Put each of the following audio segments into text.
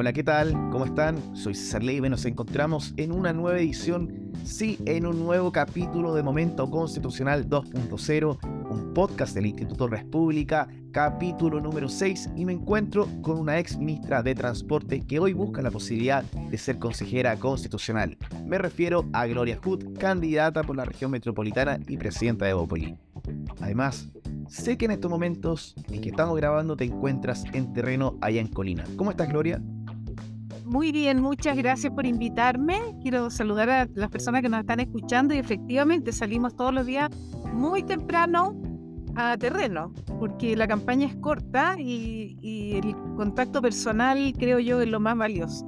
Hola, ¿qué tal? ¿Cómo están? Soy César Leiva y nos encontramos en una nueva edición, sí, en un nuevo capítulo de Momento Constitucional 2.0, un podcast del Instituto República, capítulo número 6, y me encuentro con una ex ministra de Transporte que hoy busca la posibilidad de ser consejera constitucional. Me refiero a Gloria Hood, candidata por la región metropolitana y presidenta de Bopoli. Además, sé que en estos momentos en que estamos grabando te encuentras en terreno allá en Colina. ¿Cómo estás, Gloria? Muy bien, muchas gracias por invitarme. Quiero saludar a las personas que nos están escuchando y efectivamente salimos todos los días muy temprano a terreno, porque la campaña es corta y, el contacto personal creo yo es lo más valioso.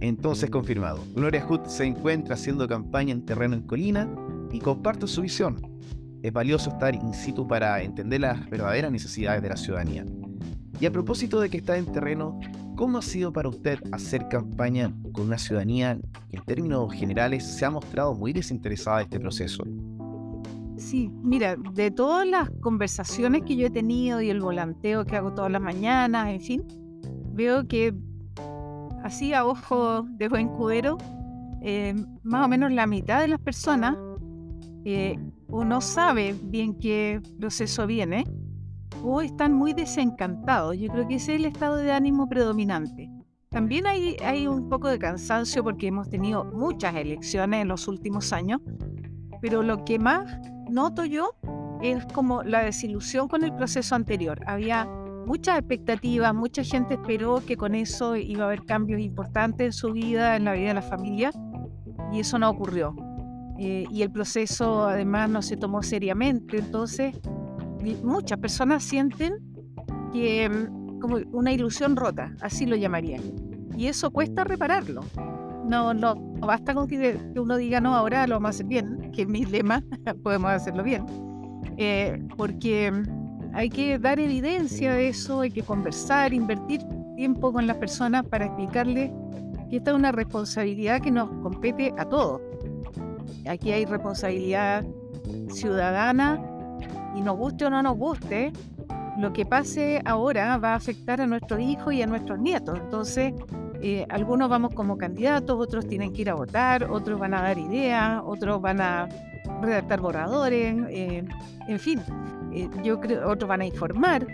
Entonces confirmado, Gloria Hood se encuentra haciendo campaña en terreno en Colina y comparto su visión. Es valioso estar in situ para entender las verdaderas necesidades de la ciudadanía. Y a propósito de que está en terreno, ¿Cómo ha sido para usted hacer campaña con una ciudadanía que en términos generales se ha mostrado muy desinteresada de este proceso? Sí, mira, de todas las conversaciones que yo he tenido y el volanteo que hago todas las mañanas, en fin, veo que así a ojo de buen cubero, eh, más o menos la mitad de las personas eh, o no sabe bien qué proceso viene, o están muy desencantados. Yo creo que ese es el estado de ánimo predominante. También hay, hay un poco de cansancio porque hemos tenido muchas elecciones en los últimos años, pero lo que más noto yo es como la desilusión con el proceso anterior. Había muchas expectativas, mucha gente esperó que con eso iba a haber cambios importantes en su vida, en la vida de la familia, y eso no ocurrió. Eh, y el proceso además no se tomó seriamente, entonces muchas personas sienten que mm, como una ilusión rota, así lo llamarían. Y eso cuesta repararlo. No, no, basta con que, uno diga, no, ahora lo vamos a hacer bien, que es mi lema, podemos hacerlo bien. Eh, porque mm, hay que dar evidencia de eso, hay que conversar, invertir tiempo con las personas para explicarles que esta es una responsabilidad que nos compete a todos. Aquí hay responsabilidad ciudadana, y nos guste o no nos guste, lo que pase ahora va a afectar a nuestros hijos y a nuestros nietos. Entonces, eh, algunos vamos como candidatos, otros tienen que ir a votar, otros van a dar ideas, otros van a redactar borradores, eh, en fin, eh, yo creo, otros van a informar.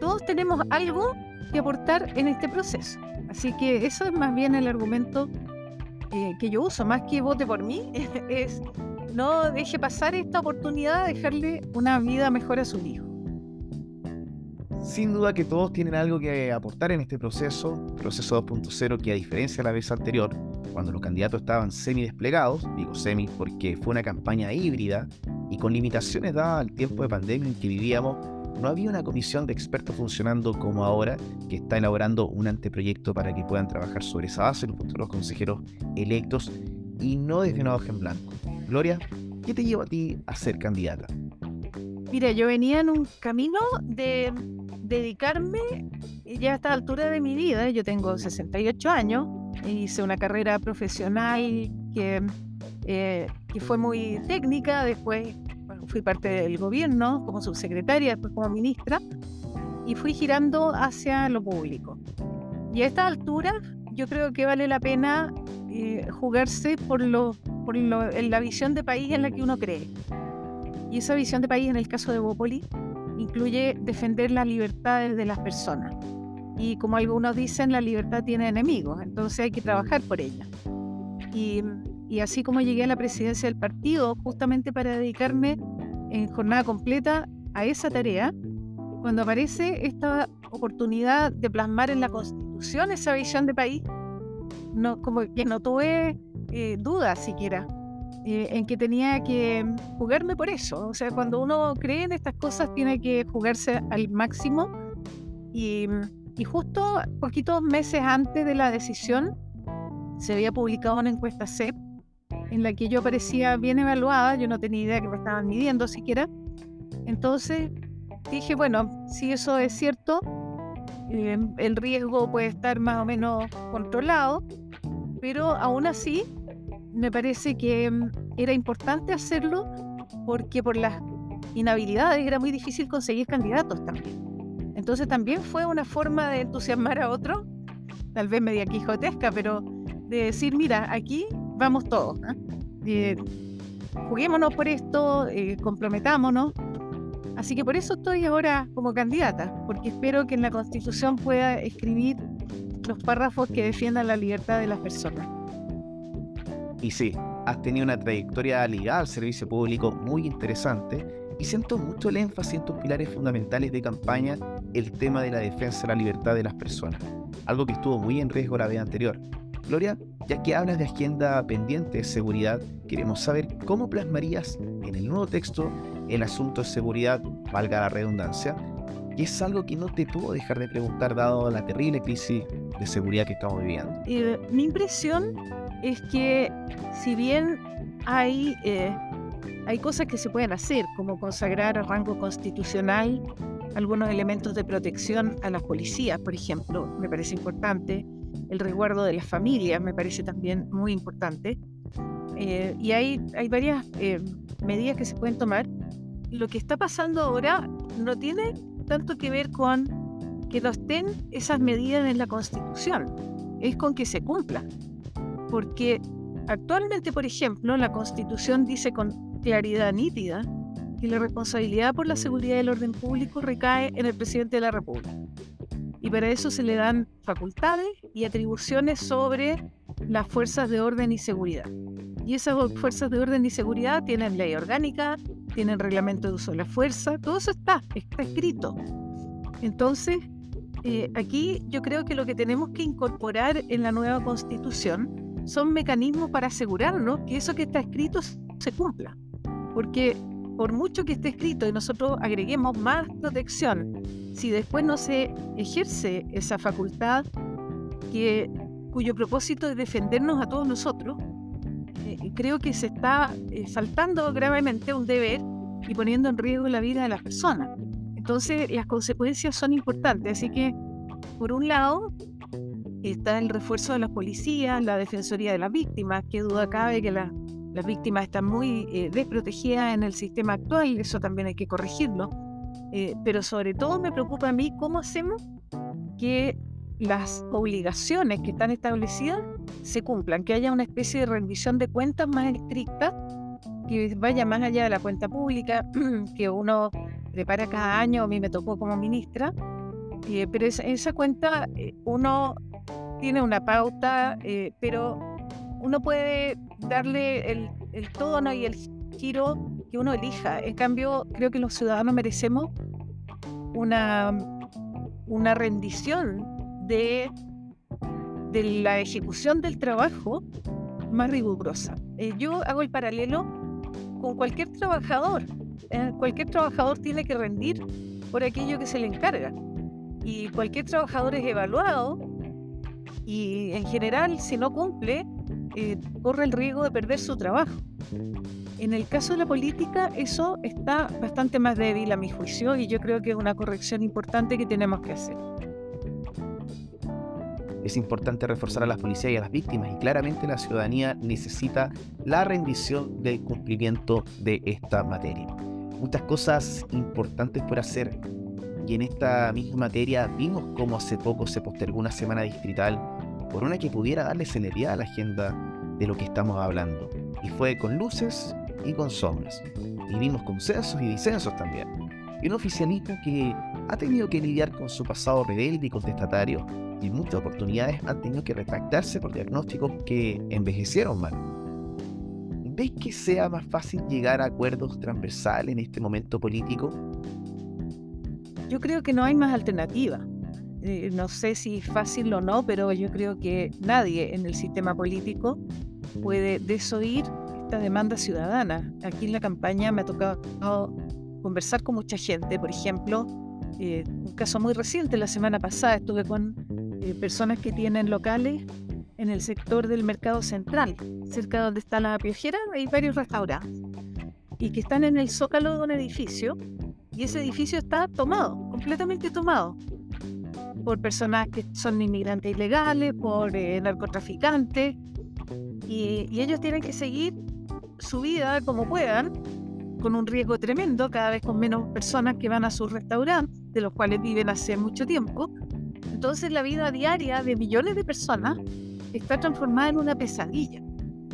todos tenemos algo que aportar en este proceso. Así que eso es más bien el argumento que yo uso, más que vote por mí, es no deje pasar esta oportunidad de dejarle una vida mejor a su hijo. Sin duda que todos tienen algo que aportar en este proceso, proceso 2.0 que a diferencia de la vez anterior, cuando los candidatos estaban semi desplegados, digo semi porque fue una campaña híbrida y con limitaciones dadas al tiempo de pandemia en que vivíamos, no había una comisión de expertos funcionando como ahora, que está elaborando un anteproyecto para que puedan trabajar sobre esa base los consejeros electos y no desde una hoja en blanco. Gloria, ¿qué te lleva a ti a ser candidata? Mira, yo venía en un camino de dedicarme ya a esta altura de mi vida, yo tengo 68 años, hice una carrera profesional que, eh, que fue muy técnica, después fui parte del gobierno como subsecretaria, después como ministra, y fui girando hacia lo público. Y a esta altura yo creo que vale la pena eh, jugarse por, lo, por la visión de país en la que uno cree. Y esa visión de país, en el caso de Bópoli, incluye defender las libertades de las personas. Y como algunos dicen, la libertad tiene enemigos, entonces hay que trabajar por ella. Y, y así como llegué a la presidencia del partido, justamente para dedicarme en jornada completa a esa tarea, cuando aparece esta oportunidad de plasmar en la Constitución, esa visión de país, no, como que no tuve eh, dudas siquiera eh, en que tenía que jugarme por eso. O sea, cuando uno cree en estas cosas tiene que jugarse al máximo. Y, y justo poquitos meses antes de la decisión se había publicado una encuesta CEP en la que yo parecía bien evaluada, yo no tenía idea que me estaban midiendo siquiera. Entonces dije, bueno, si eso es cierto, eh, el riesgo puede estar más o menos controlado, pero aún así me parece que mm, era importante hacerlo porque por las inhabilidades era muy difícil conseguir candidatos también. Entonces también fue una forma de entusiasmar a otros, tal vez media quijotesca, pero de decir, mira, aquí vamos todos. Eh, juguémonos por esto, eh, comprometámonos. Así que por eso estoy ahora como candidata, porque espero que en la Constitución pueda escribir los párrafos que defiendan la libertad de las personas. Y sí, has tenido una trayectoria ligada al servicio público muy interesante y siento mucho el énfasis en tus pilares fundamentales de campaña, el tema de la defensa de la libertad de las personas, algo que estuvo muy en riesgo la vez anterior. Gloria, ya que hablas de agenda pendiente de seguridad, queremos saber cómo plasmarías en el nuevo texto el asunto de seguridad, valga la redundancia, y es algo que no te puedo dejar de preguntar dado la terrible crisis de seguridad que estamos viviendo. Eh, mi impresión es que si bien hay, eh, hay cosas que se pueden hacer, como consagrar a rango constitucional algunos elementos de protección a las policías, por ejemplo, me parece importante, el resguardo de las familias me parece también muy importante. Eh, y hay, hay varias eh, medidas que se pueden tomar. Lo que está pasando ahora no tiene tanto que ver con que no estén esas medidas en la Constitución, es con que se cumplan. Porque actualmente, por ejemplo, la Constitución dice con claridad nítida que la responsabilidad por la seguridad del orden público recae en el presidente de la República y para eso se le dan facultades y atribuciones sobre las fuerzas de orden y seguridad. Y esas fuerzas de orden y seguridad tienen ley orgánica, tienen reglamento de uso de la fuerza, todo eso está, está escrito. Entonces, eh, aquí yo creo que lo que tenemos que incorporar en la nueva constitución son mecanismos para asegurarnos que eso que está escrito se cumpla. Porque por mucho que esté escrito y nosotros agreguemos más protección, si después no se ejerce esa facultad que, cuyo propósito es defendernos a todos nosotros, creo que se está eh, saltando gravemente un deber y poniendo en riesgo la vida de las personas. Entonces las consecuencias son importantes, así que por un lado está el refuerzo de las policías, la defensoría de las víctimas, que duda cabe que la las víctimas están muy eh, desprotegidas en el sistema actual, eso también hay que corregirlo. Eh, pero sobre todo me preocupa a mí cómo hacemos que las obligaciones que están establecidas se cumplan, que haya una especie de rendición de cuentas más estricta, que vaya más allá de la cuenta pública, que uno prepara cada año, a mí me tocó como ministra, eh, pero esa, esa cuenta uno tiene una pauta, pero uno puede darle el, tono y el giro que uno elija. En cambio, creo que los ciudadanos merecemos una, una rendición de, la ejecución del trabajo más rigurosa. Eh, yo hago el paralelo con cualquier trabajador. Eh, cualquier trabajador tiene que rendir por aquello que se le encarga. Y cualquier trabajador es evaluado y en general si no cumple eh, corre el riesgo de perder su trabajo. En el caso de la política, eso está bastante más débil a mi juicio y yo creo que es una corrección importante que tenemos que hacer. Es importante reforzar a las policías y a las víctimas y claramente la ciudadanía necesita la rendición del cumplimiento de esta materia. Muchas cosas importantes por hacer y en esta misma materia vimos cómo hace poco se postergó una semana distrital por una que pudiera darle celeridad a la agenda de lo que estamos hablando. Y fue con luces y con sombras. Y vimos consensos y disensos también. Y un oficialista que ha tenido que lidiar con su pasado rebelde y contestatario y muchas oportunidades han tenido que retractarse por diagnósticos que envejecieron mal. ¿Ves que sea más fácil llegar a acuerdos transversales en este momento político? Yo creo que no hay más alternativa. Eh, no sé si fácil o no, pero yo creo que nadie en el sistema político puede desoír esta demanda ciudadana. Aquí en la campaña me ha tocado conversar con mucha gente, por ejemplo, eh, un caso muy reciente, la semana pasada estuve con eh, personas que tienen locales en el sector del mercado central, cerca de donde está la piojera, hay varios restaurantes, y que están en el zócalo de un edificio, y ese edificio está tomado, completamente tomado por personas que son inmigrantes ilegales, por eh, narcotraficantes, y, ellos tienen que seguir su vida como puedan, con un riesgo tremendo, cada vez con menos personas que van a sus restaurantes, de los cuales viven hace mucho tiempo. Entonces la vida diaria de millones de personas está transformada en una pesadilla.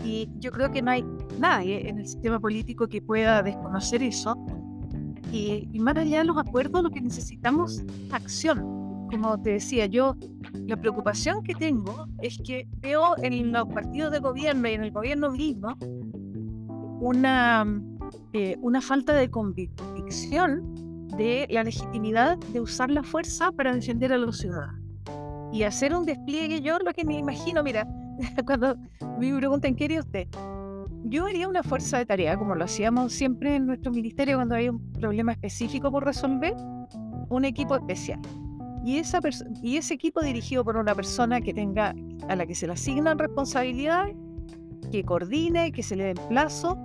Y yo creo que no hay nadie en el sistema político que pueda desconocer eso. Y, y más allá de los acuerdos, lo que necesitamos es acción. Como te decía yo, la preocupación que tengo es que veo en los partidos de gobierno y en el gobierno mismo una, eh, una falta de convicción de la legitimidad de usar la fuerza para defender a los ciudadanos. Y hacer un despliegue, yo lo que me imagino, mira, cuando me preguntan qué haría usted, yo haría una fuerza de tarea, como lo hacíamos siempre en nuestro ministerio cuando hay un problema específico por resolver, un equipo especial. Y, esa y ese equipo dirigido por una persona que tenga, a la que se le asignan responsabilidades, que coordine, que se le den plazo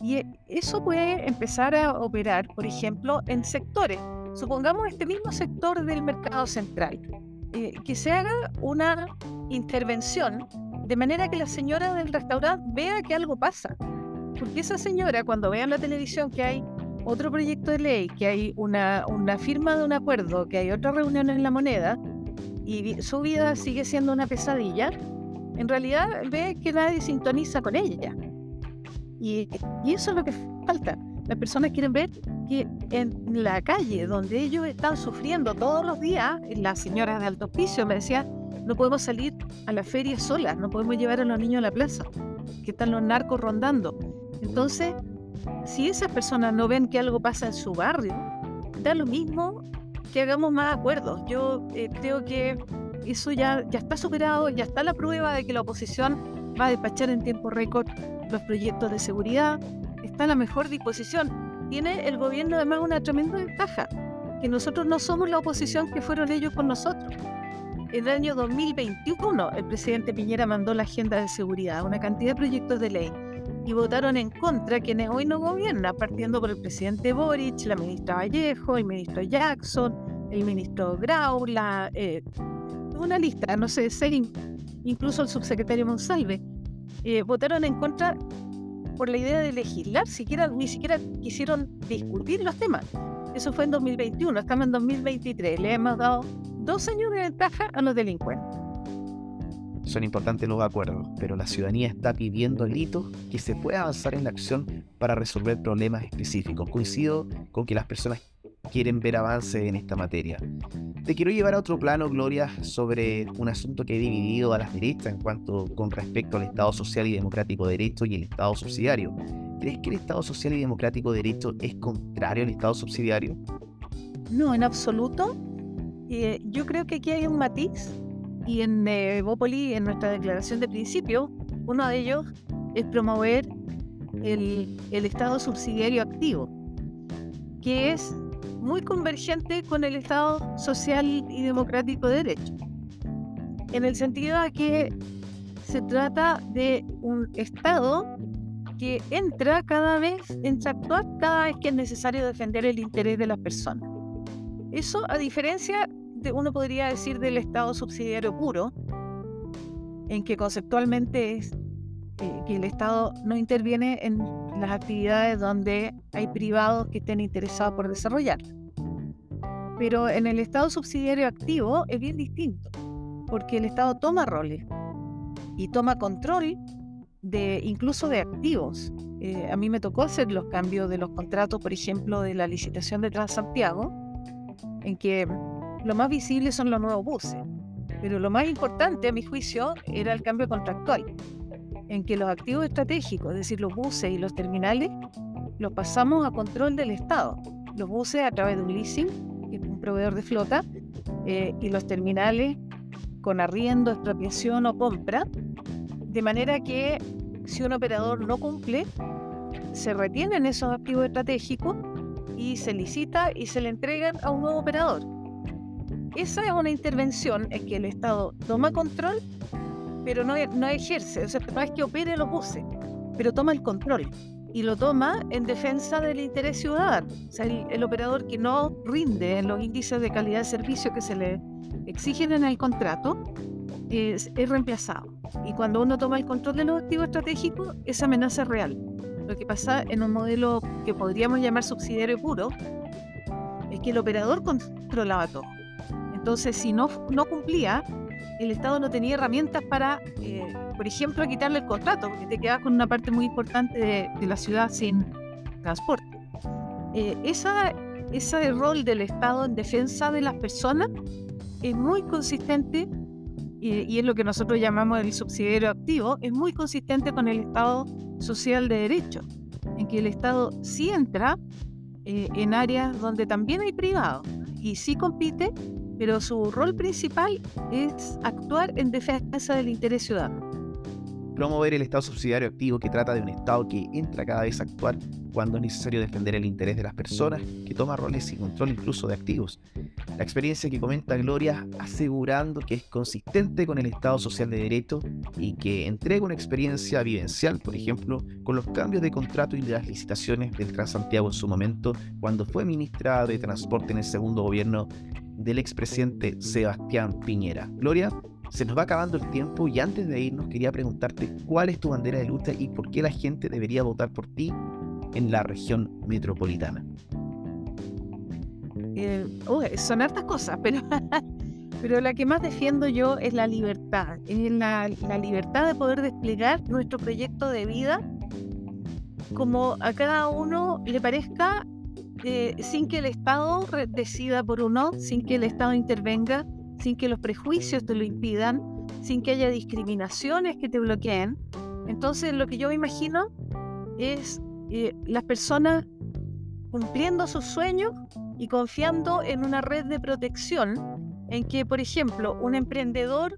y e, eso puede empezar a operar, por ejemplo, en sectores. Supongamos este mismo sector del mercado central, eh, que se haga una intervención de manera que la señora del restaurante vea que algo pasa. Porque esa señora, cuando vea en la televisión que hay otro proyecto de ley, que hay una, una firma de un acuerdo, que hay otra reunión en la moneda, y su vida sigue siendo una pesadilla, en realidad ve que nadie sintoniza con ella. Y, eso es lo que falta. Las personas quieren ver que en la calle donde ellos están sufriendo todos los días, las señoras de alto piso me decían, no podemos salir a la feria solas, no podemos llevar a los niños a la plaza, que están los narcos rondando. Entonces, si esas personas no ven que algo pasa en su barrio, da lo mismo que hagamos más acuerdos. Yo eh, creo que eso ya, ya está superado, ya está la prueba de que la oposición va a despachar en tiempo récord los proyectos de seguridad, está en la mejor disposición. Tiene el gobierno además una tremenda ventaja, que nosotros no somos la oposición que fueron ellos con nosotros. En el año 2021 el presidente Piñera mandó la agenda de seguridad, una cantidad de proyectos de ley, y votaron en contra quienes hoy no gobiernan, partiendo por el presidente Boric, la ministra Vallejo, el ministro Jackson, el ministro Grau, la, eh, una lista, no sé, seis, incluso el subsecretario Monsalve. Eh, votaron en contra por la idea de legislar, siquiera, ni siquiera quisieron discutir los temas. Eso fue en 2021, estamos en 2023, le hemos dado dos años de ventaja a los delincuentes. Son importantes los acuerdos, pero la ciudadanía está pidiendo hito que se pueda avanzar en la acción para resolver problemas específicos. Coincido con que las personas quieren ver avance en esta materia. Te quiero llevar a otro plano, Gloria, sobre un asunto que he dividido a las derechas en cuanto con respecto al Estado Social y Democrático de Derecho y el Estado Subsidiario. ¿Crees que el Estado Social y Democrático de Derecho es contrario al Estado Subsidiario? No, en absoluto. Eh, yo creo que aquí hay un matiz y en eh, Evópoli, en nuestra declaración de principio, uno de ellos es promover el, el Estado subsidiario activo, que es muy convergente con el Estado social y democrático de derecho, en el sentido de que se trata de un Estado que entra cada vez, entra a actuar cada vez que es necesario defender el interés de las personas. Eso a diferencia de, uno podría decir, del Estado subsidiario puro, en que conceptualmente es eh, que el Estado no interviene en las actividades donde hay privados que estén interesados por desarrollar. Pero en el Estado subsidiario activo es bien distinto, porque el Estado toma roles y toma control de incluso de activos. Eh, a mí me tocó hacer los cambios de los contratos, por ejemplo, de la licitación de Transantiago, en que lo más visible son los nuevos buses, pero lo más importante, a mi juicio, era el cambio contractual en que los activos estratégicos, es decir, los buses y los terminales, los pasamos a control del Estado. Los buses a través de un leasing, que es un proveedor de flota, eh, y los terminales con arriendo, expropiación o compra, de manera que si un operador no cumple, se retienen esos activos estratégicos y se licita y se le entregan a un nuevo operador. Esa es una intervención en que el Estado toma control pero no, no ejerce, o sea, no es que opere los buses, pero toma el control y lo toma en defensa del interés ciudadano. O sea, el, operador que no rinde en los índices de calidad de servicio que se le exigen en el contrato es, es reemplazado. Y cuando uno toma el control de los activos estratégicos, esa amenaza es real. lo que pasa en un modelo que podríamos llamar subsidiario puro es que el operador controlaba todo. Entonces, si no, no cumplía, el Estado no tenía herramientas para, eh, por ejemplo, quitarle el contrato, porque te quedas con una parte muy importante de, la ciudad sin transporte. Eh, esa, ese rol del Estado en defensa de las personas es muy consistente y, es lo que nosotros llamamos el subsidiario activo, es muy consistente con el Estado social de derecho, en que el Estado sí entra eh, en áreas donde también hay privado y sí compite, pero su rol principal es actuar en defensa del interés ciudadano promover el Estado subsidiario activo que trata de un Estado que entra cada vez a actuar cuando es necesario defender el interés de las personas, que toma roles y control incluso de activos. La experiencia que comenta Gloria asegurando que es consistente con el Estado social de derecho y que entrega una experiencia vivencial, por ejemplo, con los cambios de contrato y las licitaciones del Transantiago en su momento, cuando fue ministra de Transporte en el segundo gobierno del expresidente Sebastián Piñera. Gloria se nos va acabando el tiempo y antes de irnos quería preguntarte cuál es tu bandera de lucha y por qué la gente debería votar por ti en la región metropolitana. Eh, son hartas cosas, pero, pero la que más defiendo yo es la libertad, es la, libertad de poder desplegar nuestro proyecto de vida como a cada uno le parezca, eh, sin que el Estado decida por uno, sin que el Estado intervenga, sin que los prejuicios te lo impidan, sin que haya discriminaciones que te bloqueen. Entonces lo que yo me imagino es eh, las personas cumpliendo sus sueños y confiando en una red de protección en que, por ejemplo, un emprendedor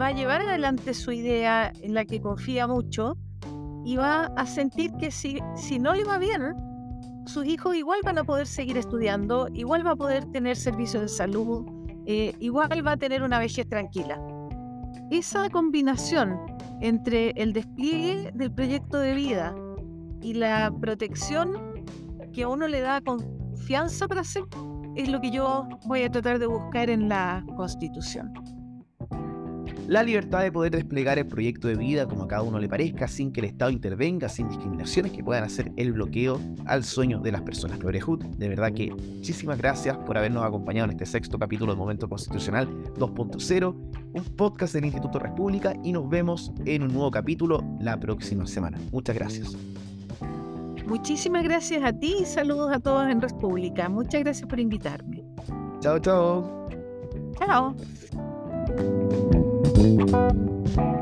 va a llevar adelante su idea en la que confía mucho y va a sentir que si, si no le va bien, sus hijos igual van a poder seguir estudiando, igual va a poder tener servicios de salud, eh, igual va a tener una vejez tranquila. Esa combinación entre el despliegue del proyecto de vida y la protección que a uno le da confianza para hacer es lo que yo voy a tratar de buscar en la Constitución la libertad de poder desplegar el proyecto de vida como a cada uno le parezca, sin que el Estado intervenga, sin discriminaciones que puedan hacer el bloqueo al sueño de las personas. Florejud, de verdad que muchísimas gracias por habernos acompañado en este sexto capítulo del Momento Constitucional 2.0, un podcast del Instituto República y nos vemos en un nuevo capítulo la próxima semana. Muchas gracias. Muchísimas gracias a ti y saludos a todos en República. Muchas gracias por invitarme. Chao, chao. Chao. Música